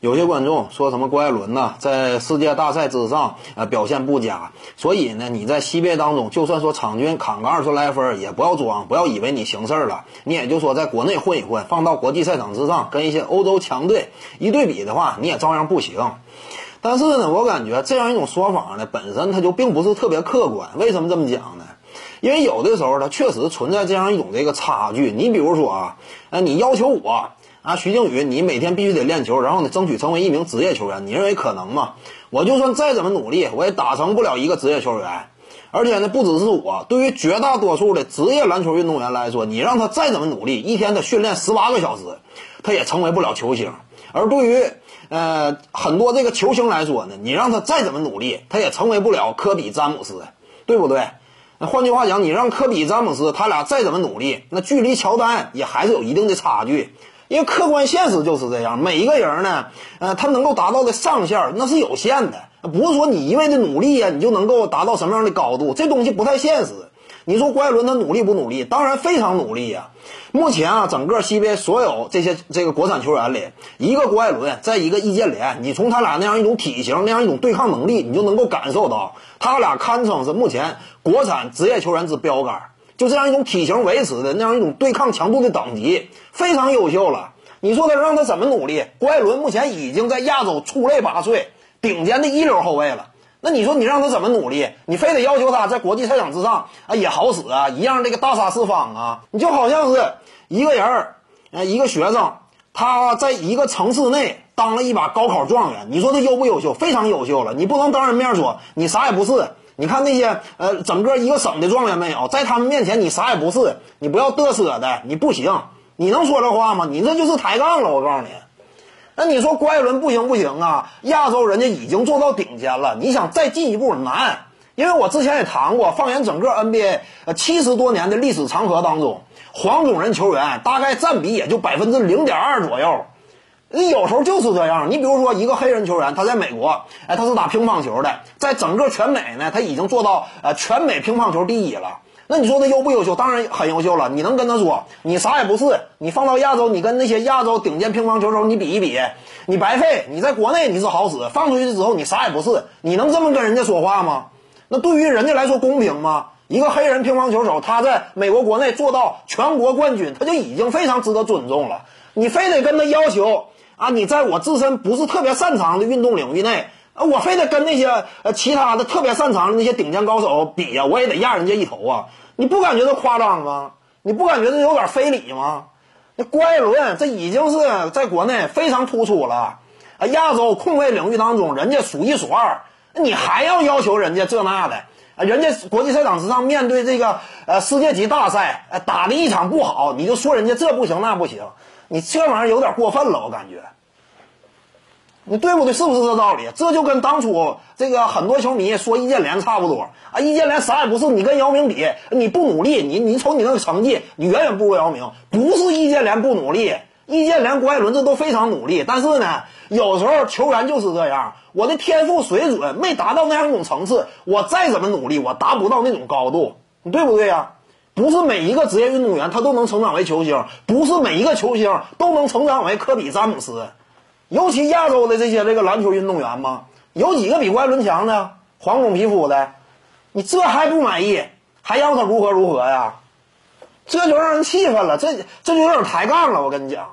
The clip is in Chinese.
有些观众说什么郭艾伦呐，在世界大赛之上呃表现不佳，所以呢你在西边当中就算说场均砍个二十来分，也不要装，不要以为你行事了。你也就说在国内混一混，放到国际赛场之上，跟一些欧洲强队一对比的话，你也照样不行。但是呢，我感觉这样一种说法呢，本身它就并不是特别客观。为什么这么讲呢？因为有的时候它确实存在这样一种这个差距。你比如说啊，呃，你要求我。啊，徐静宇，你每天必须得练球，然后呢，争取成为一名职业球员。你认为可能吗？我就算再怎么努力，我也打成不了一个职业球员。而且呢，不只是我，对于绝大多数的职业篮球运动员来说，你让他再怎么努力，一天他训练十八个小时，他也成为不了球星。而对于呃很多这个球星来说呢，你让他再怎么努力，他也成为不了科比、詹姆斯，对不对？那换句话讲，你让科比、詹姆斯他俩再怎么努力，那距离乔丹也还是有一定的差距。因为客观现实就是这样，每一个人呢，呃，他能够达到的上限那是有限的，不是说你一味的努力呀，你就能够达到什么样的高度，这东西不太现实。你说郭艾伦他努力不努力？当然非常努力呀。目前啊，整个 CBA 所有这些这个国产球员里，一个郭艾伦，再一个易建联，你从他俩那样一种体型、那样一种对抗能力，你就能够感受到，他俩堪称是目前国产职业球员之标杆。就这样一种体型维持的那样一种对抗强度的等级非常优秀了。你说他让他怎么努力？郭艾伦目前已经在亚洲出类拔萃、顶尖的一流后卫了。那你说你让他怎么努力？你非得要求他在国际赛场之上啊也好使啊，一样这个大杀四方啊？你就好像是一个人儿，呃，一个学生，他在一个城市内当了一把高考状元。你说他优不优秀？非常优秀了。你不能当人面说你啥也不是。你看那些呃，整个一个省的状元没有，在他们面前你啥也不是，你不要嘚瑟的，你不行，你能说这话吗？你这就是抬杠了，我告诉你。那你说郭艾伦不行不行啊？亚洲人家已经做到顶尖了，你想再进一步难，因为我之前也谈过，放眼整个 NBA 呃七十多年的历史长河当中，黄种人球员大概占比也就百分之零点二左右。你有时候就是这样，你比如说一个黑人球员，他在美国，哎，他是打乒乓球的，在整个全美呢，他已经做到呃全美乒乓球第一了。那你说他优不优秀？当然很优秀了。你能跟他说你啥也不是？你放到亚洲，你跟那些亚洲顶尖乒乓球手你比一比，你白费。你在国内你是好使，放出去之后你啥也不是。你能这么跟人家说话吗？那对于人家来说公平吗？一个黑人乒乓球手他在美国国内做到全国冠军，他就已经非常值得尊重了。你非得跟他要求？啊，你在我自身不是特别擅长的运动领域内，啊，我非得跟那些呃其他的特别擅长的那些顶尖高手比呀，我也得压人家一头啊！你不感觉这夸张吗？你不感觉这有点非礼吗？那郭艾伦这已经是在国内非常突出了，啊，亚洲控卫领域当中人家数一数二，你还要要求人家这那的？啊，人家国际赛场之上面对这个呃世界级大赛，打的一场不好，你就说人家这不行那不行。你这玩意儿有点过分了，我感觉，你对不对？是不是这道理？这就跟当初这个很多球迷说易建联差不多啊！易建联啥也不是，你跟姚明比，你不努力，你你瞅你那个成绩，你远远不如姚明。不是易建联不努力，易建联、郭艾伦这都非常努力，但是呢，有时候球员就是这样，我的天赋水准没达到那样一种层次，我再怎么努力，我达不到那种高度，你对不对呀？不是每一个职业运动员他都能成长为球星，不是每一个球星都能成长为科比、詹姆斯，尤其亚洲的这些这个篮球运动员嘛，有几个比郭艾伦强的？黄种皮肤的，你这还不满意，还要他如何如何呀？这就让人气愤了，这这就有点抬杠了，我跟你讲。